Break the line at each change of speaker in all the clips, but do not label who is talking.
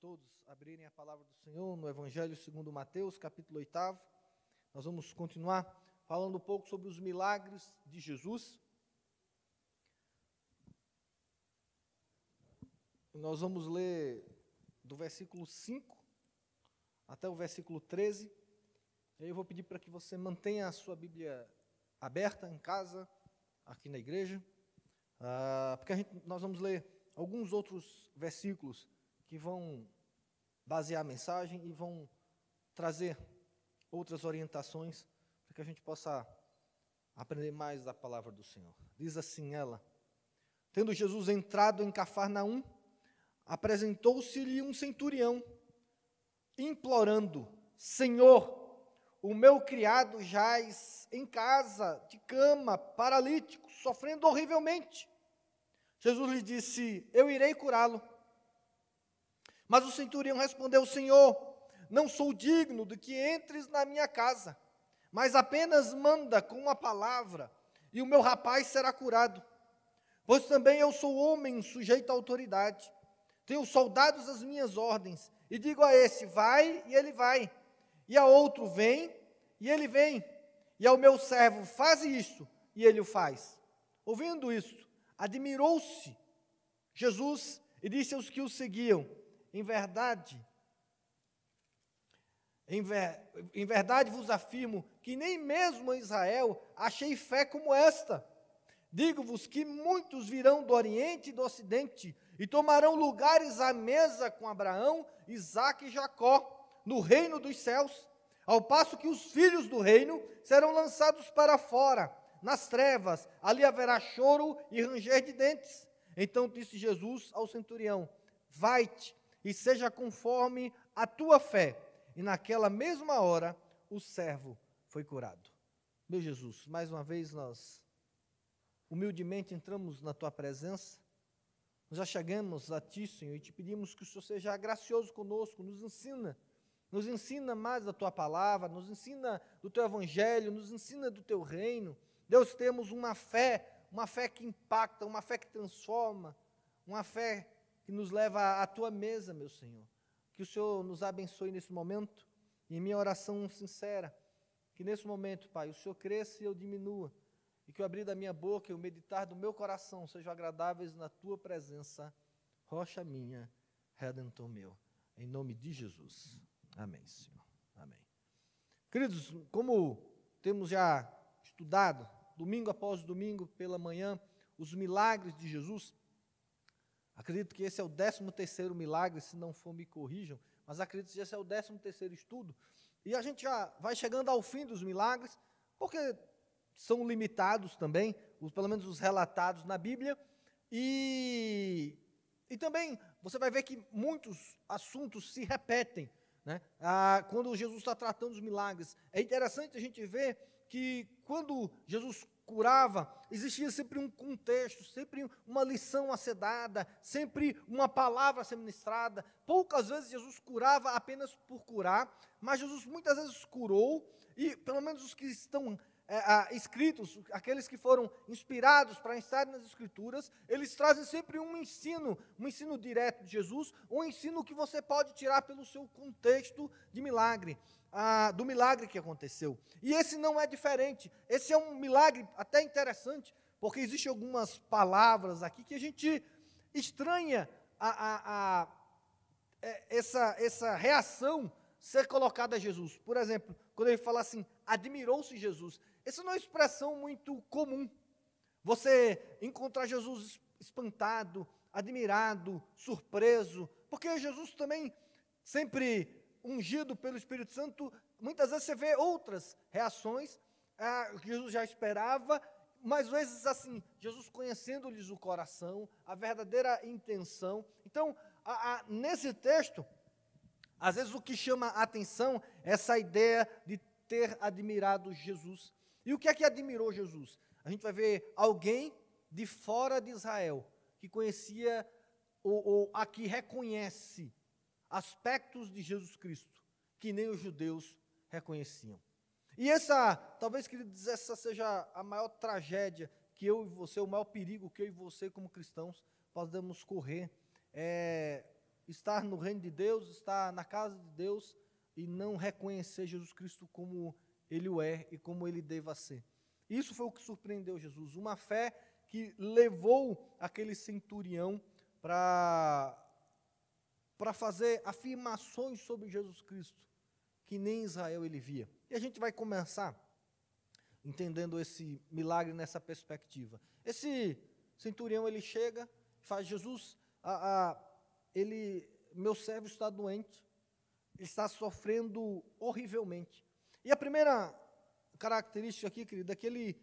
todos abrirem a palavra do Senhor no Evangelho segundo Mateus, capítulo 8. Nós vamos continuar falando um pouco sobre os milagres de Jesus. Nós vamos ler do versículo 5 até o versículo 13. Eu vou pedir para que você mantenha a sua Bíblia aberta em casa, aqui na igreja, uh, porque gente, nós vamos ler alguns outros versículos que vão basear a mensagem e vão trazer outras orientações para que a gente possa aprender mais da palavra do Senhor. Diz assim ela: Tendo Jesus entrado em Cafarnaum, apresentou-se-lhe um centurião, implorando: Senhor, o meu criado jaz em casa, de cama, paralítico, sofrendo horrivelmente. Jesus lhe disse: Eu irei curá-lo. Mas o centurião respondeu: Senhor, não sou digno de que entres na minha casa, mas apenas manda com uma palavra, e o meu rapaz será curado. Pois também eu sou homem sujeito à autoridade. Tenho soldados às minhas ordens, e digo a esse: vai, e ele vai. E a outro: vem, e ele vem. E ao meu servo: faz isto, e ele o faz. Ouvindo isto, admirou-se Jesus e disse aos que o seguiam: em verdade, em, ver, em verdade vos afirmo que nem mesmo em Israel achei fé como esta. Digo-vos que muitos virão do Oriente e do Ocidente e tomarão lugares à mesa com Abraão, Isaque e Jacó, no reino dos céus, ao passo que os filhos do reino serão lançados para fora, nas trevas, ali haverá choro e ranger de dentes. Então disse Jesus ao centurião: Vai-te e seja conforme a tua fé. E naquela mesma hora o servo foi curado. Meu Jesus, mais uma vez nós humildemente entramos na tua presença. Nós já chegamos a ti, Senhor, e te pedimos que o Senhor seja gracioso conosco, nos ensina, nos ensina mais da tua palavra, nos ensina do teu evangelho, nos ensina do teu reino. Deus, temos uma fé, uma fé que impacta, uma fé que transforma, uma fé que nos leva à tua mesa, meu Senhor. Que o Senhor nos abençoe nesse momento. E em minha oração sincera, que nesse momento, Pai, o Senhor cresça e eu diminua. E que o abrir da minha boca e o meditar do meu coração sejam agradáveis na tua presença, rocha minha, redentor meu. Em nome de Jesus. Amém, Senhor. Amém. Queridos, como temos já estudado, domingo após domingo, pela manhã, os milagres de Jesus, Acredito que esse é o décimo terceiro milagre, se não for me corrijam, mas acredito que esse é o décimo terceiro estudo. E a gente já vai chegando ao fim dos milagres, porque são limitados também, os, pelo menos os relatados na Bíblia, e, e também você vai ver que muitos assuntos se repetem. Né? Ah, quando Jesus está tratando os milagres, é interessante a gente ver que quando Jesus curava, existia sempre um contexto, sempre uma lição a ser dada, sempre uma palavra a ser ministrada. Poucas vezes Jesus curava apenas por curar, mas Jesus muitas vezes curou, e pelo menos os que estão é, escritos, aqueles que foram inspirados para estar nas Escrituras, eles trazem sempre um ensino, um ensino direto de Jesus, um ensino que você pode tirar pelo seu contexto de milagre do milagre que aconteceu. E esse não é diferente. Esse é um milagre até interessante, porque existem algumas palavras aqui que a gente estranha a, a, a, é, essa, essa reação ser colocada a Jesus. Por exemplo, quando ele fala assim, admirou-se Jesus. Essa não é uma expressão muito comum. Você encontrar Jesus espantado, admirado, surpreso, porque Jesus também sempre ungido pelo Espírito Santo, muitas vezes você vê outras reações ah, Jesus já esperava, mas às vezes assim, Jesus conhecendo-lhes o coração, a verdadeira intenção. Então, a, a, nesse texto, às vezes o que chama a atenção é essa ideia de ter admirado Jesus. E o que é que admirou Jesus? A gente vai ver alguém de fora de Israel que conhecia ou, ou a que reconhece aspectos de Jesus Cristo que nem os judeus reconheciam. E essa, talvez, queridos, essa seja a maior tragédia que eu e você, o maior perigo que eu e você, como cristãos, podemos correr, é estar no reino de Deus, estar na casa de Deus e não reconhecer Jesus Cristo como ele o é e como ele deva ser. Isso foi o que surpreendeu Jesus, uma fé que levou aquele centurião para para fazer afirmações sobre Jesus Cristo que nem Israel ele via. E a gente vai começar entendendo esse milagre nessa perspectiva. Esse centurião ele chega, faz Jesus, a, a, ele, meu servo está doente, está sofrendo horrivelmente. E a primeira característica aqui, querido, é que ele,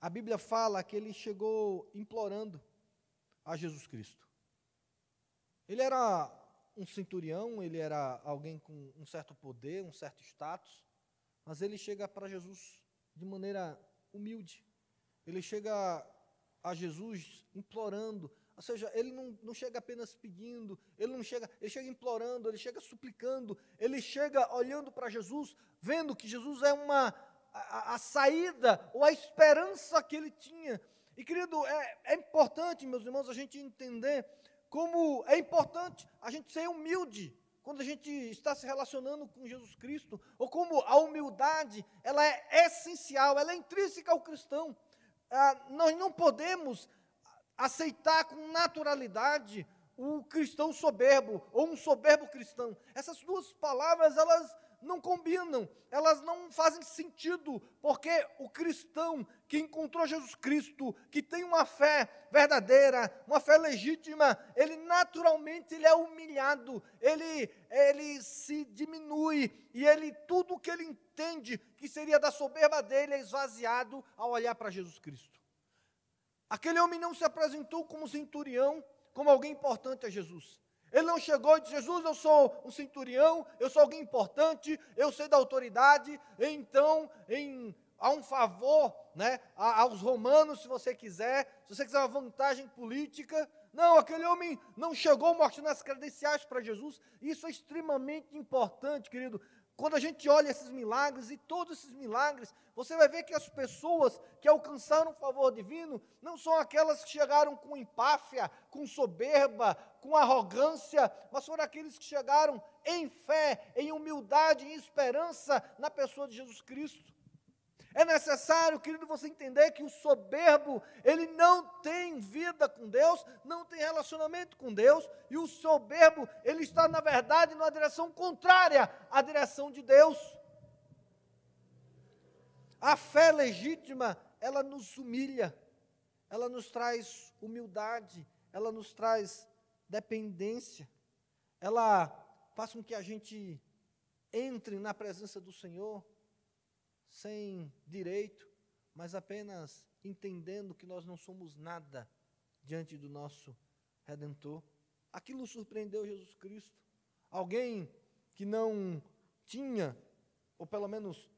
a Bíblia fala que ele chegou implorando a Jesus Cristo. Ele era um centurião, ele era alguém com um certo poder, um certo status, mas ele chega para Jesus de maneira humilde. Ele chega a Jesus implorando, ou seja, ele não, não chega apenas pedindo, ele não chega, ele chega implorando, ele chega suplicando, ele chega olhando para Jesus, vendo que Jesus é uma a, a, saída ou a esperança que ele tinha. E querido, é, é importante, meus irmãos, a gente entender como é importante a gente ser humilde quando a gente está se relacionando com Jesus Cristo, ou como a humildade, ela é essencial, ela é intrínseca ao cristão. Ah, nós não podemos aceitar com naturalidade o cristão soberbo ou um soberbo cristão. Essas duas palavras, elas não combinam, elas não fazem sentido, porque o cristão que encontrou Jesus Cristo, que tem uma fé verdadeira, uma fé legítima, ele naturalmente ele é humilhado, ele ele se diminui e ele tudo que ele entende que seria da soberba dele é esvaziado ao olhar para Jesus Cristo. Aquele homem não se apresentou como centurião, como alguém importante a Jesus. Ele não chegou e disse: Jesus, eu sou um centurião, eu sou alguém importante, eu sei da autoridade, então, em, há um favor né, aos romanos, se você quiser, se você quiser uma vantagem política. Não, aquele homem não chegou mostrando as credenciais para Jesus. Isso é extremamente importante, querido, quando a gente olha esses milagres e todos esses milagres, você vai ver que as pessoas que alcançaram o favor divino não são aquelas que chegaram com empáfia, com soberba, com arrogância, mas foram aqueles que chegaram em fé, em humildade, em esperança na pessoa de Jesus Cristo. É necessário, querido, você entender que o soberbo, ele não tem vida com Deus, não tem relacionamento com Deus, e o soberbo, ele está, na verdade, numa direção contrária à direção de Deus. A fé legítima, ela nos humilha, ela nos traz humildade, ela nos traz dependência, ela faz com que a gente entre na presença do Senhor sem direito, mas apenas entendendo que nós não somos nada diante do nosso Redentor. Aquilo surpreendeu Jesus Cristo. Alguém que não tinha, ou pelo menos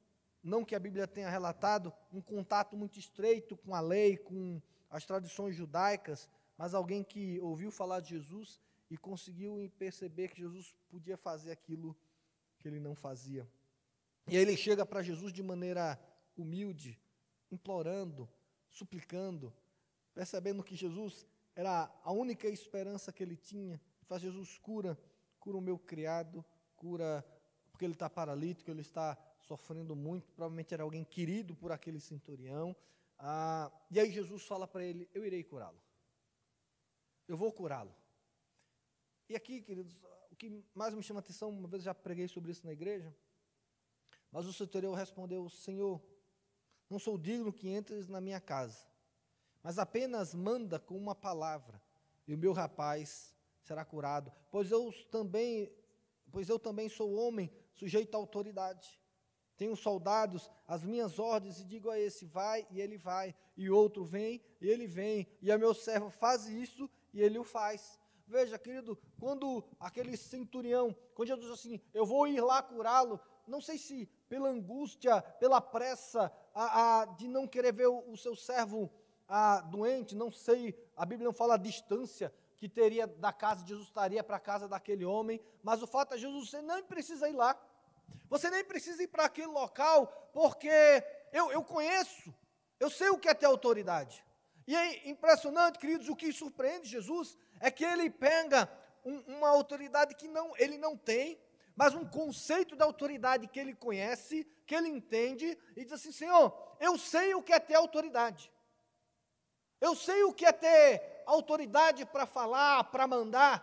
não que a Bíblia tenha relatado, um contato muito estreito com a lei, com as tradições judaicas, mas alguém que ouviu falar de Jesus e conseguiu perceber que Jesus podia fazer aquilo que ele não fazia. E aí ele chega para Jesus de maneira humilde, implorando, suplicando, percebendo que Jesus era a única esperança que ele tinha. Faz Jesus cura, cura o meu criado, cura porque ele está paralítico, ele está sofrendo muito, provavelmente era alguém querido por aquele centurião. Ah, e aí Jesus fala para ele: Eu irei curá-lo. Eu vou curá-lo. E aqui, queridos, o que mais me chama a atenção, uma vez já preguei sobre isso na igreja, mas o centurião respondeu: Senhor, não sou digno que entres na minha casa, mas apenas manda com uma palavra, e o meu rapaz será curado, pois eu também, pois eu também sou homem sujeito à autoridade. Tenho soldados, as minhas ordens, e digo a esse, vai, e ele vai, e outro vem, e ele vem, e a meu servo faz isso, e ele o faz. Veja, querido, quando aquele centurião, quando Jesus disse assim, eu vou ir lá curá-lo, não sei se pela angústia, pela pressa a, a, de não querer ver o, o seu servo a, doente, não sei, a Bíblia não fala a distância que teria da casa de Jesus, estaria para a casa daquele homem, mas o fato é, Jesus, você nem precisa ir lá, você nem precisa ir para aquele local, porque eu, eu conheço, eu sei o que é ter autoridade. E é impressionante, queridos, o que surpreende Jesus é que ele pega um, uma autoridade que não, ele não tem, mas um conceito da autoridade que ele conhece, que ele entende, e diz assim: Senhor, eu sei o que é ter autoridade. Eu sei o que é ter autoridade para falar, para mandar.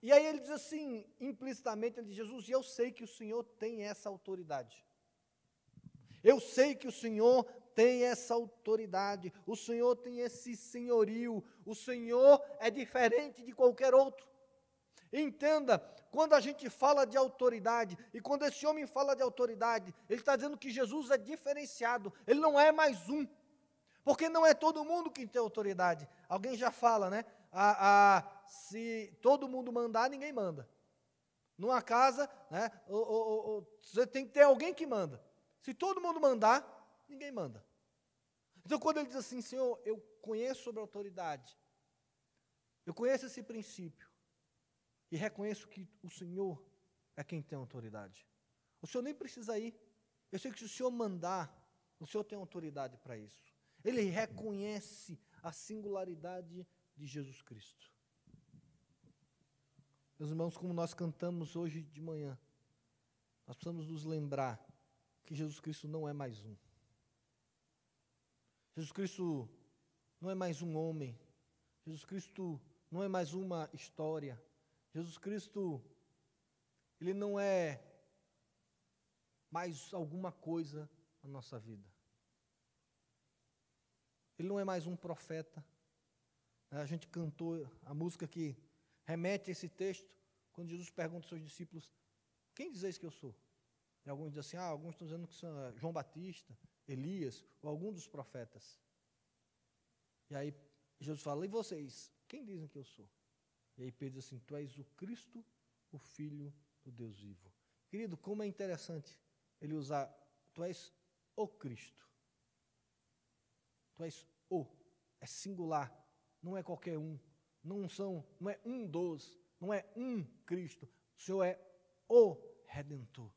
E aí ele diz assim, implicitamente, ele diz: Jesus, eu sei que o Senhor tem essa autoridade. Eu sei que o Senhor tem essa autoridade, o Senhor tem esse senhorio, o Senhor é diferente de qualquer outro. Entenda, quando a gente fala de autoridade, e quando esse homem fala de autoridade, ele está dizendo que Jesus é diferenciado, ele não é mais um, porque não é todo mundo que tem autoridade. Alguém já fala, né? Ah, ah, se todo mundo mandar, ninguém manda. Numa casa, né, você tem que ter alguém que manda. Se todo mundo mandar, ninguém manda. Então, quando ele diz assim, Senhor, eu conheço sobre a autoridade, eu conheço esse princípio, e reconheço que o Senhor é quem tem autoridade. O Senhor nem precisa ir. Eu sei que se o Senhor mandar, o Senhor tem autoridade para isso. Ele reconhece a singularidade de Jesus Cristo. Meus irmãos, como nós cantamos hoje de manhã, nós precisamos nos lembrar que Jesus Cristo não é mais um. Jesus Cristo não é mais um homem. Jesus Cristo não é mais uma história. Jesus Cristo, ele não é mais alguma coisa na nossa vida. Ele não é mais um profeta. A gente cantou a música que remete a esse texto, quando Jesus pergunta aos seus discípulos: Quem dizeis que eu sou? E alguns dizem assim: Ah, alguns estão dizendo que são é João Batista, Elias, ou algum dos profetas. E aí Jesus fala: E vocês? Quem dizem que eu sou? E aí Pedro diz assim: Tu és o Cristo, o Filho do Deus vivo. Querido, como é interessante ele usar: Tu és o Cristo. Tu és o. É singular. Não é qualquer um. Não são, não é um dos, não é um Cristo. O Senhor é o Redentor.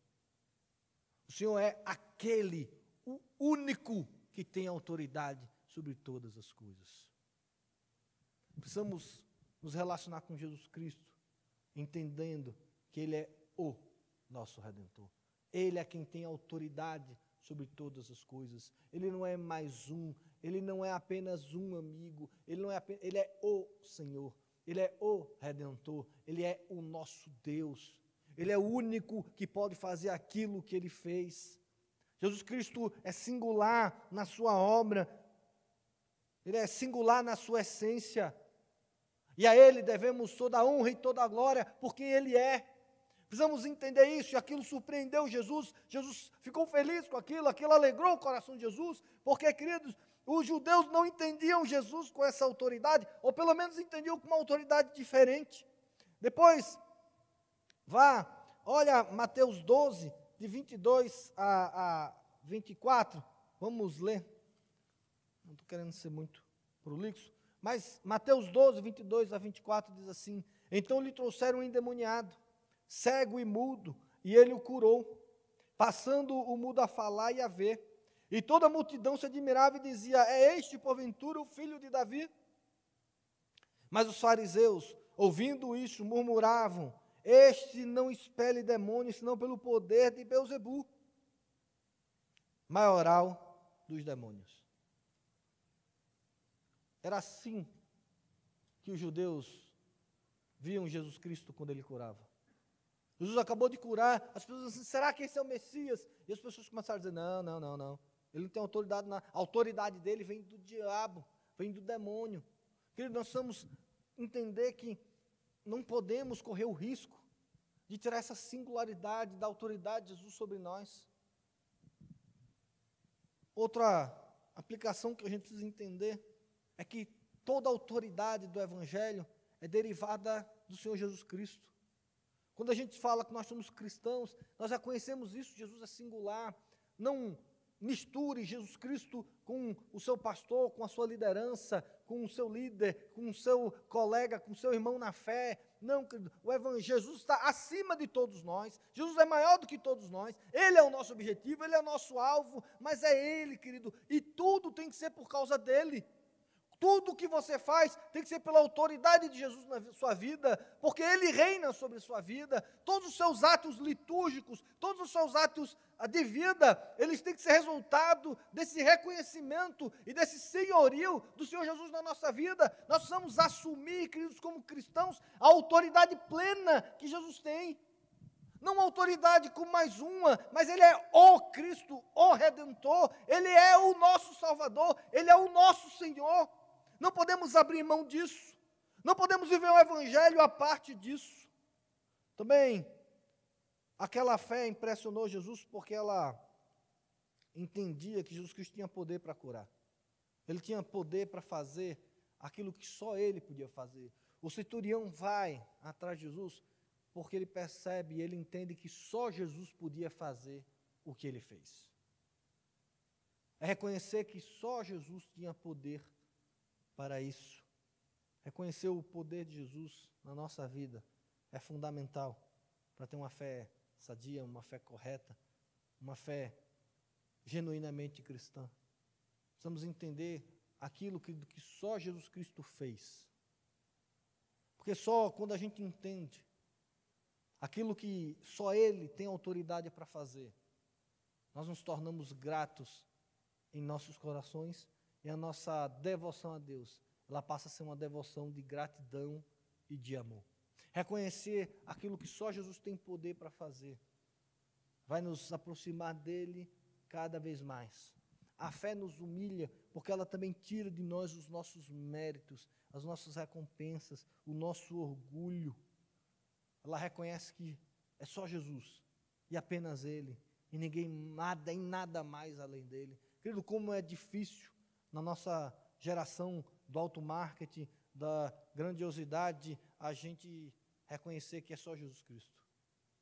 O Senhor é aquele, o único que tem autoridade sobre todas as coisas. Precisamos nos relacionar com Jesus Cristo, entendendo que Ele é o nosso Redentor. Ele é quem tem autoridade sobre todas as coisas. Ele não é mais um, ele não é apenas um amigo, ele não é apenas, ele é o Senhor, ele é o redentor, ele é o nosso Deus. Ele é o único que pode fazer aquilo que ele fez. Jesus Cristo é singular na sua obra. Ele é singular na sua essência. E a Ele devemos toda a honra e toda a glória, porque Ele é. Precisamos entender isso, e aquilo surpreendeu Jesus. Jesus ficou feliz com aquilo, aquilo alegrou o coração de Jesus, porque, queridos, os judeus não entendiam Jesus com essa autoridade, ou pelo menos entendiam com uma autoridade diferente. Depois, vá, olha Mateus 12, de 22 a, a 24, vamos ler. Não estou querendo ser muito prolixo. Mas Mateus 12, 22 a 24 diz assim: Então lhe trouxeram um endemoniado, cego e mudo, e ele o curou, passando o mudo a falar e a ver. E toda a multidão se admirava e dizia: É este, porventura, o filho de Davi? Mas os fariseus, ouvindo isso, murmuravam: Este não expele demônios, senão pelo poder de Beuzebu, maioral dos demônios. Era assim que os judeus viam Jesus Cristo quando ele curava. Jesus acabou de curar, as pessoas assim, será que esse é o Messias? E as pessoas começaram a dizer, não, não, não, não. Ele não tem autoridade, na, a autoridade dele vem do diabo, vem do demônio. Querido, nós precisamos entender que não podemos correr o risco de tirar essa singularidade da autoridade de Jesus sobre nós. Outra aplicação que a gente precisa entender é que toda a autoridade do Evangelho é derivada do Senhor Jesus Cristo. Quando a gente fala que nós somos cristãos, nós já conhecemos isso, Jesus é singular. Não misture Jesus Cristo com o seu pastor, com a sua liderança, com o seu líder, com o seu colega, com o seu irmão na fé. Não, o Evangelho, Jesus está acima de todos nós. Jesus é maior do que todos nós. Ele é o nosso objetivo, ele é o nosso alvo, mas é ele, querido, e tudo tem que ser por causa dele. Tudo que você faz tem que ser pela autoridade de Jesus na sua vida, porque Ele reina sobre a sua vida. Todos os seus atos litúrgicos, todos os seus atos ah, de vida, eles têm que ser resultado desse reconhecimento e desse senhorio do Senhor Jesus na nossa vida. Nós precisamos assumir, queridos, como cristãos, a autoridade plena que Jesus tem. Não autoridade como mais uma, mas Ele é o Cristo, o Redentor, Ele é o nosso Salvador, Ele é o nosso Senhor. Não podemos abrir mão disso. Não podemos viver o um evangelho à parte disso. Também, aquela fé impressionou Jesus porque ela entendia que Jesus Cristo tinha poder para curar. Ele tinha poder para fazer aquilo que só ele podia fazer. O centurião vai atrás de Jesus porque ele percebe e ele entende que só Jesus podia fazer o que ele fez. É reconhecer que só Jesus tinha poder para isso. Reconhecer o poder de Jesus na nossa vida é fundamental para ter uma fé sadia, uma fé correta, uma fé genuinamente cristã. Precisamos entender aquilo que, que só Jesus Cristo fez. Porque só quando a gente entende aquilo que só Ele tem autoridade para fazer, nós nos tornamos gratos em nossos corações e a nossa devoção a Deus, ela passa a ser uma devoção de gratidão e de amor. Reconhecer aquilo que só Jesus tem poder para fazer, vai nos aproximar dele cada vez mais. A fé nos humilha, porque ela também tira de nós os nossos méritos, as nossas recompensas, o nosso orgulho. Ela reconhece que é só Jesus e apenas Ele, e ninguém nada e nada mais além dele. Querido, como é difícil na nossa geração do alto marketing, da grandiosidade, a gente reconhecer que é só Jesus Cristo.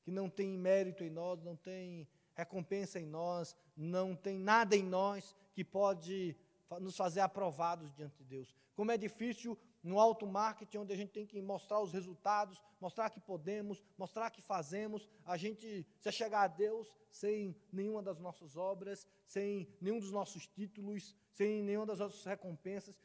Que não tem mérito em nós, não tem recompensa em nós, não tem nada em nós que pode nos fazer aprovados diante de Deus. Como é difícil no alto marketing, onde a gente tem que mostrar os resultados, mostrar que podemos, mostrar que fazemos, a gente se chegar a Deus sem nenhuma das nossas obras, sem nenhum dos nossos títulos, sem nenhuma das nossas recompensas.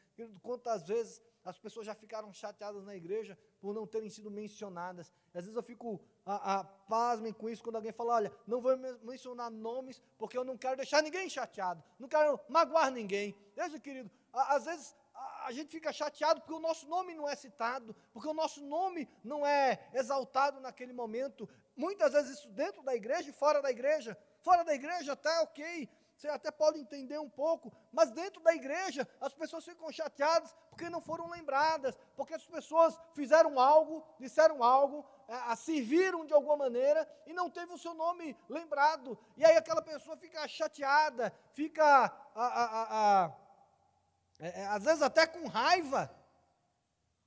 Quantas vezes as pessoas já ficaram chateadas na igreja por não terem sido mencionadas. Às vezes eu fico a, a, pasmem com isso quando alguém fala: olha, não vou mencionar nomes porque eu não quero deixar ninguém chateado, não quero magoar ninguém. Veja, querido, às vezes a, a gente fica chateado porque o nosso nome não é citado, porque o nosso nome não é exaltado naquele momento. Muitas vezes isso dentro da igreja e fora da igreja. Fora da igreja até ok, você até pode entender um pouco, mas dentro da igreja as pessoas ficam chateadas porque não foram lembradas, porque as pessoas fizeram algo, disseram algo, a, serviram de alguma maneira e não teve o seu nome lembrado. E aí aquela pessoa fica chateada, fica a, a, é, é, às vezes até com raiva,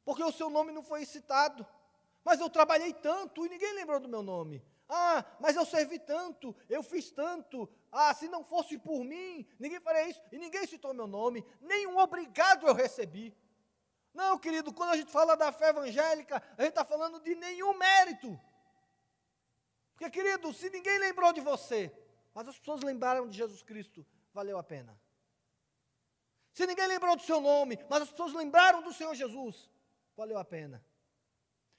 porque o seu nome não foi citado. Mas eu trabalhei tanto e ninguém lembrou do meu nome. Ah, mas eu servi tanto, eu fiz tanto. Ah, se não fosse por mim, ninguém faria isso. E ninguém citou meu nome, nenhum obrigado eu recebi. Não, querido, quando a gente fala da fé evangélica, a gente está falando de nenhum mérito. Porque, querido, se ninguém lembrou de você, mas as pessoas lembraram de Jesus Cristo, valeu a pena. Se ninguém lembrou do seu nome, mas as pessoas lembraram do Senhor Jesus, valeu a pena.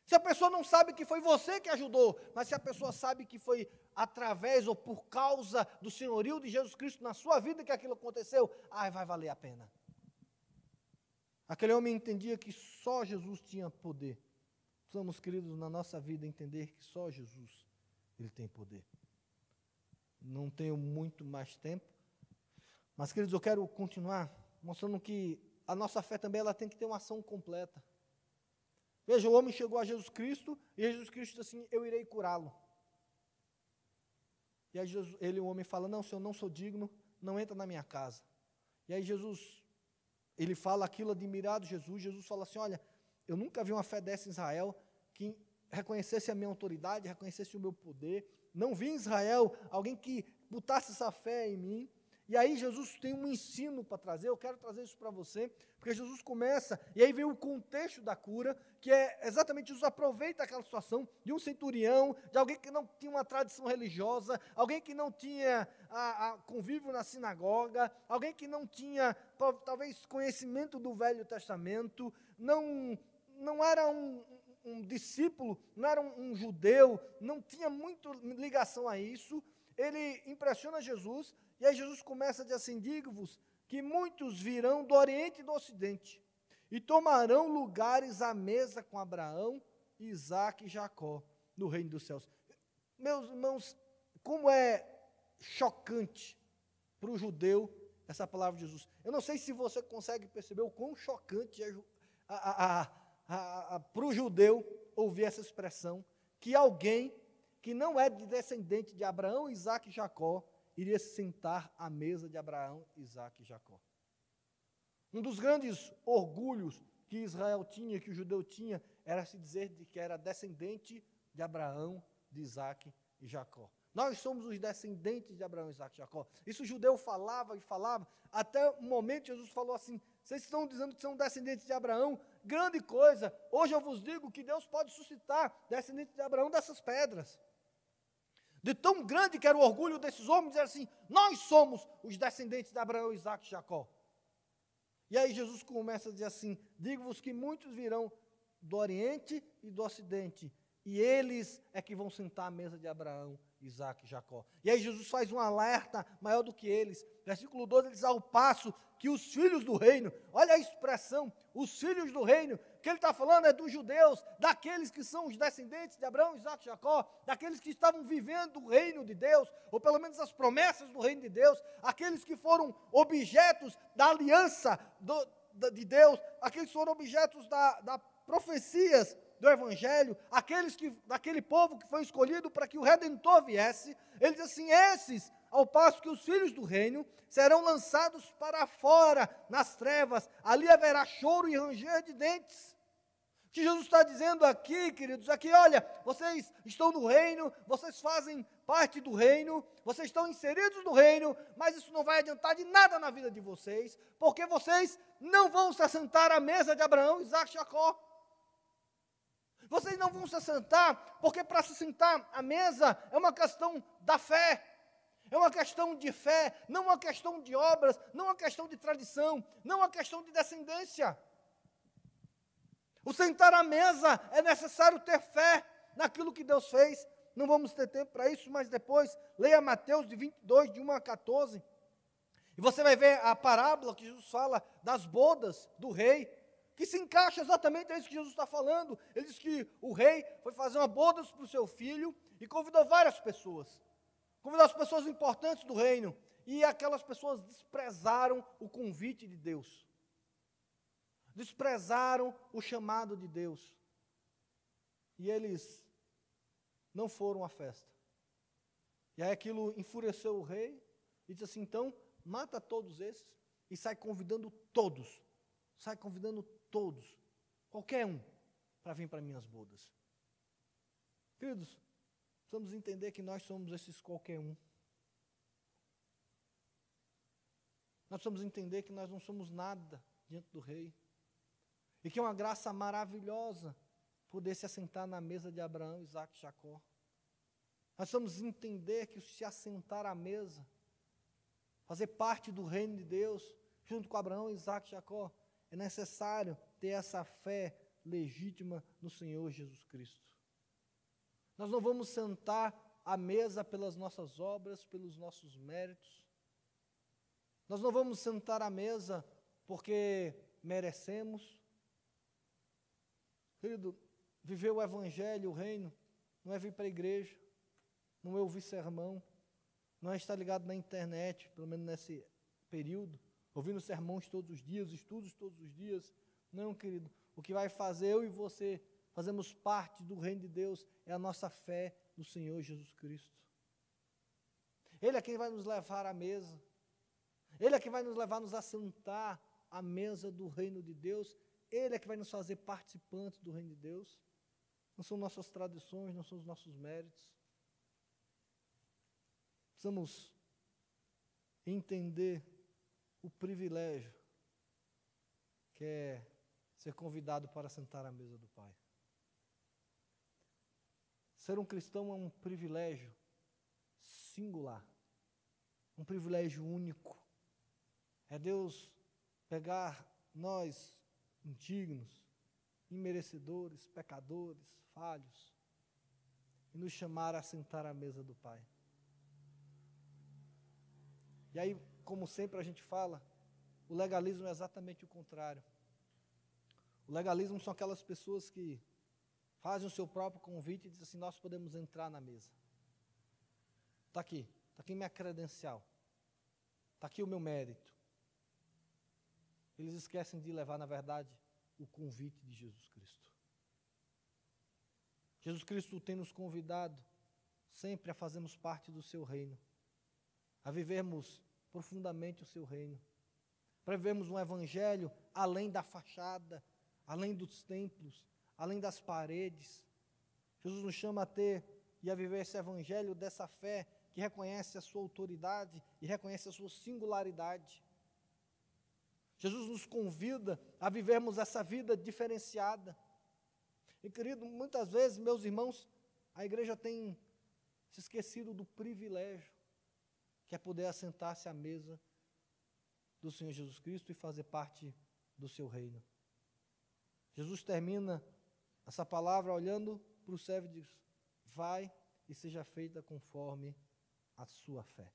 Se a pessoa não sabe que foi você que ajudou, mas se a pessoa sabe que foi através ou por causa do senhorio de Jesus Cristo na sua vida que aquilo aconteceu, ai, vai valer a pena. Aquele homem entendia que só Jesus tinha poder. Precisamos, queridos, na nossa vida entender que só Jesus ele tem poder. Não tenho muito mais tempo, mas queridos, eu quero continuar mostrando que a nossa fé também ela tem que ter uma ação completa. Veja, o homem chegou a Jesus Cristo e Jesus Cristo disse assim: Eu irei curá-lo. E aí Jesus, ele, o homem, fala: Não, Senhor, não sou digno, não entra na minha casa. E aí Jesus, ele fala aquilo admirado, Jesus. Jesus fala assim: Olha, eu nunca vi uma fé dessa em Israel que reconhecesse a minha autoridade, reconhecesse o meu poder. Não vi em Israel alguém que botasse essa fé em mim. E aí Jesus tem um ensino para trazer, eu quero trazer isso para você, porque Jesus começa, e aí vem o contexto da cura, que é exatamente Jesus aproveita aquela situação de um centurião, de alguém que não tinha uma tradição religiosa, alguém que não tinha a, a convívio na sinagoga, alguém que não tinha talvez conhecimento do Velho Testamento, não, não era um, um discípulo, não era um, um judeu, não tinha muito ligação a isso, ele impressiona Jesus, e aí Jesus começa a dizer assim: digo-vos que muitos virão do Oriente e do Ocidente e tomarão lugares à mesa com Abraão, Isaac e Jacó no reino dos céus. Meus irmãos, como é chocante para o judeu essa palavra de Jesus. Eu não sei se você consegue perceber o quão chocante é para o judeu ouvir essa expressão, que alguém que não é de descendente de Abraão, Isaac e Jacó, iria se sentar à mesa de Abraão, Isaac e Jacó. Um dos grandes orgulhos que Israel tinha, que o judeu tinha, era se dizer de que era descendente de Abraão, de Isaac e Jacó. Nós somos os descendentes de Abraão, Isaac e Jacó. Isso o judeu falava e falava, até o momento Jesus falou assim: vocês estão dizendo que são descendentes de Abraão, grande coisa. Hoje eu vos digo que Deus pode suscitar descendentes de Abraão dessas pedras. De tão grande que era o orgulho desses homens, dizer assim: nós somos os descendentes de Abraão, Isaac e Jacó. E aí Jesus começa a dizer assim: digo-vos que muitos virão do Oriente e do Ocidente, e eles é que vão sentar à mesa de Abraão, Isaac e Jacó. E aí Jesus faz um alerta maior do que eles. Versículo 12, ele diz: ao passo que os filhos do reino, olha a expressão, os filhos do reino, que ele está falando é dos judeus, daqueles que são os descendentes de Abraão, Isaac e Jacó, daqueles que estavam vivendo o reino de Deus, ou pelo menos as promessas do reino de Deus, aqueles que foram objetos da aliança do, de Deus, aqueles que foram objetos da, da profecias do Evangelho, aqueles que, daquele povo que foi escolhido para que o Redentor viesse, ele diz assim: esses, ao passo que os filhos do reino serão lançados para fora, nas trevas, ali haverá choro e ranger de dentes. O que Jesus está dizendo aqui, queridos, aqui, olha, vocês estão no reino, vocês fazem parte do reino, vocês estão inseridos no reino, mas isso não vai adiantar de nada na vida de vocês, porque vocês não vão se assentar à mesa de Abraão, Isaac e Jacó. Vocês não vão se sentar, porque para se sentar à mesa é uma questão da fé. É uma questão de fé, não uma questão de obras, não uma questão de tradição, não uma questão de descendência. O sentar à mesa é necessário ter fé naquilo que Deus fez. Não vamos ter tempo para isso, mas depois leia Mateus de 22, de 1 a 14. E você vai ver a parábola que Jesus fala das bodas do rei que se encaixa exatamente a isso que Jesus está falando. Ele diz que o rei foi fazer uma boda para o seu filho e convidou várias pessoas. Convidou as pessoas importantes do reino. E aquelas pessoas desprezaram o convite de Deus. Desprezaram o chamado de Deus. E eles não foram à festa. E aí aquilo enfureceu o rei e disse assim: então, mata todos esses e sai convidando todos. Sai convidando todos, qualquer um, para vir para minhas bodas. Queridos, precisamos entender que nós somos esses qualquer um. Nós precisamos entender que nós não somos nada diante do rei. E que é uma graça maravilhosa poder se assentar na mesa de Abraão, Isaac e Jacó. Nós precisamos entender que se assentar à mesa, fazer parte do reino de Deus, junto com Abraão, Isaac e Jacó, é necessário ter essa fé legítima no Senhor Jesus Cristo. Nós não vamos sentar à mesa pelas nossas obras, pelos nossos méritos. Nós não vamos sentar à mesa porque merecemos. Querido, viver o Evangelho, o reino, não é vir para a igreja, não é ouvir sermão, não é estar ligado na internet, pelo menos nesse período ouvindo sermões todos os dias, estudos todos os dias. Não, querido. O que vai fazer eu e você fazemos parte do reino de Deus é a nossa fé no Senhor Jesus Cristo. Ele é quem vai nos levar à mesa. Ele é quem vai nos levar a nos assentar à mesa do reino de Deus. Ele é que vai nos fazer participantes do reino de Deus. Não são nossas tradições, não são os nossos méritos. Precisamos entender o privilégio que é ser convidado para sentar à mesa do Pai. Ser um cristão é um privilégio singular, um privilégio único. É Deus pegar nós, indignos, imerecedores, pecadores, falhos, e nos chamar a sentar à mesa do Pai. E aí, como sempre a gente fala, o legalismo é exatamente o contrário. O legalismo são aquelas pessoas que fazem o seu próprio convite e dizem assim: nós podemos entrar na mesa. Está aqui, está aqui minha credencial, está aqui o meu mérito. Eles esquecem de levar, na verdade, o convite de Jesus Cristo. Jesus Cristo tem nos convidado sempre a fazermos parte do seu reino, a vivermos profundamente o seu reino, para vivermos um evangelho além da fachada, além dos templos, além das paredes. Jesus nos chama a ter e a viver esse evangelho dessa fé que reconhece a sua autoridade e reconhece a sua singularidade. Jesus nos convida a vivermos essa vida diferenciada. E querido, muitas vezes, meus irmãos, a igreja tem se esquecido do privilégio que é poder assentar-se à mesa do Senhor Jesus Cristo e fazer parte do seu reino. Jesus termina essa palavra olhando para o servo diz: Vai e seja feita conforme a sua fé.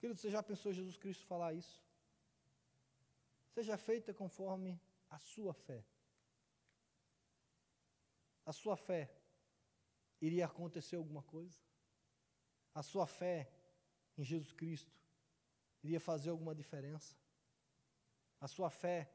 Querido, você já pensou Jesus Cristo falar isso? Seja feita conforme a sua fé. A sua fé iria acontecer alguma coisa? A sua fé em Jesus Cristo iria fazer alguma diferença? A sua fé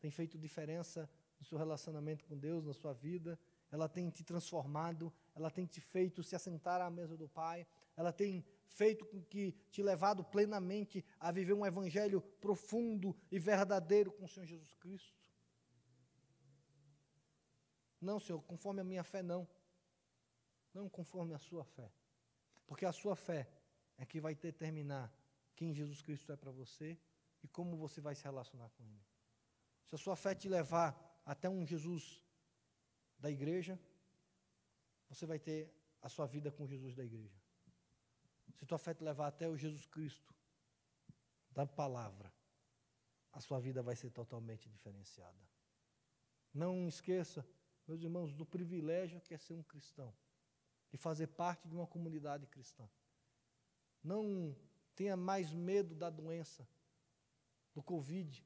tem feito diferença no seu relacionamento com Deus, na sua vida? Ela tem te transformado, ela tem te feito se assentar à mesa do Pai, ela tem feito com que te levado plenamente a viver um evangelho profundo e verdadeiro com o Senhor Jesus Cristo? Não, Senhor, conforme a minha fé, não. Não conforme a sua fé. Porque a sua fé é que vai determinar quem Jesus Cristo é para você e como você vai se relacionar com Ele. Se a sua fé te levar até um Jesus da igreja, você vai ter a sua vida com Jesus da igreja. Se tua fé te levar até o Jesus Cristo da palavra, a sua vida vai ser totalmente diferenciada. Não esqueça meus irmãos, do privilégio que é ser um cristão e fazer parte de uma comunidade cristã. Não tenha mais medo da doença, do Covid,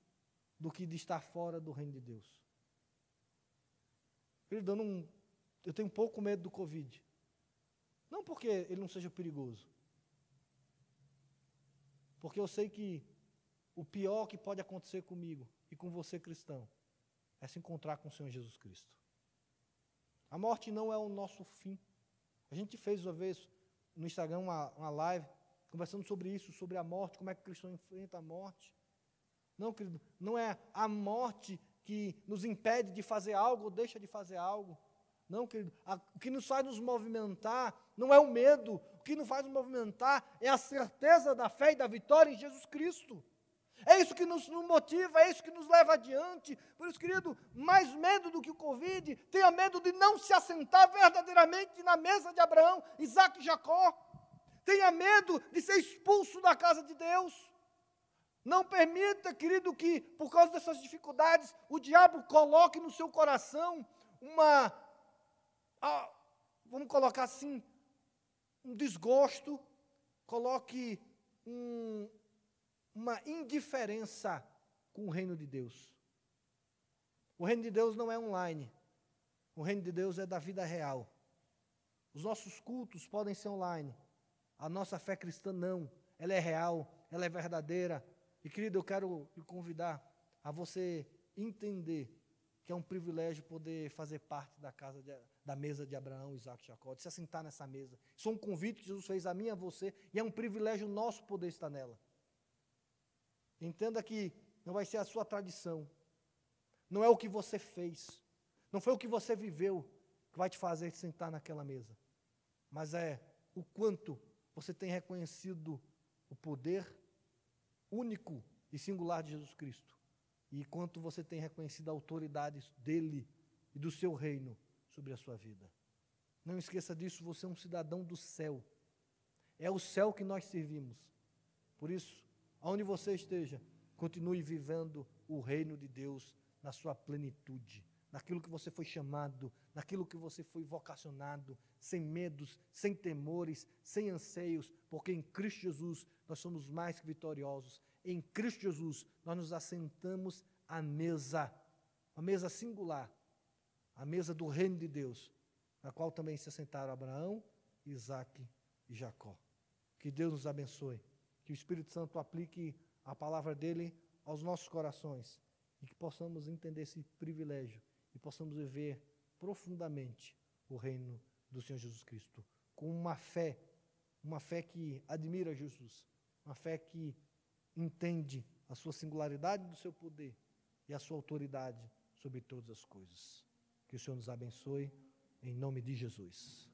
do que de estar fora do reino de Deus. Eu, tenho pouco medo do Covid. Não porque ele não seja perigoso. Porque eu sei que o pior que pode acontecer comigo e com você cristão é se encontrar com o Senhor Jesus Cristo. A morte não é o nosso fim. A gente fez uma vez no Instagram uma, uma live conversando sobre isso, sobre a morte, como é que o cristão enfrenta a morte. Não, querido, não é a morte que nos impede de fazer algo ou deixa de fazer algo. Não, querido, o que nos faz nos movimentar não é o medo, o que nos faz nos movimentar é a certeza da fé e da vitória em Jesus Cristo. É isso que nos, motiva, é isso que nos leva adiante. Por isso, querido, mais medo do que o Covid, tenha medo de não se assentar verdadeiramente na mesa de Abraão, Isaac e Jacó. Tenha medo de ser expulso da casa de Deus. Não permita, querido, que por causa dessas dificuldades o diabo coloque no seu coração uma, vamos colocar assim, um desgosto, coloque um, uma indiferença com o reino de Deus. O reino de Deus não é online. O reino de Deus é da vida real. Os nossos cultos podem ser online. A nossa fé cristã não. Ela é real, ela é verdadeira. E querido, eu quero lhe convidar a você entender que é um privilégio poder fazer parte da casa de, da mesa de Abraão, Isaac e Jacó, de se assentar nessa mesa. Isso é um convite que Jesus fez a mim e a você, e é um privilégio nosso poder estar nela. Entenda que não vai ser a sua tradição, não é o que você fez, não foi o que você viveu que vai te fazer sentar naquela mesa, mas é o quanto você tem reconhecido o poder único e singular de Jesus Cristo. E quanto você tem reconhecido a autoridade dele e do seu reino sobre a sua vida. Não esqueça disso, você é um cidadão do céu. É o céu que nós servimos. Por isso, aonde você esteja, continue vivendo o reino de Deus na sua plenitude, naquilo que você foi chamado, naquilo que você foi vocacionado, sem medos, sem temores, sem anseios, porque em Cristo Jesus nós somos mais que vitoriosos. Em Cristo Jesus nós nos assentamos à mesa, a mesa singular, a mesa do reino de Deus, na qual também se assentaram Abraão, Isaac e Jacó. Que Deus nos abençoe, que o Espírito Santo aplique a palavra dele aos nossos corações e que possamos entender esse privilégio e possamos viver profundamente o reino do Senhor Jesus Cristo com uma fé, uma fé que admira Jesus, uma fé que entende a sua singularidade do seu poder e a sua autoridade sobre todas as coisas. Que o Senhor nos abençoe em nome de Jesus.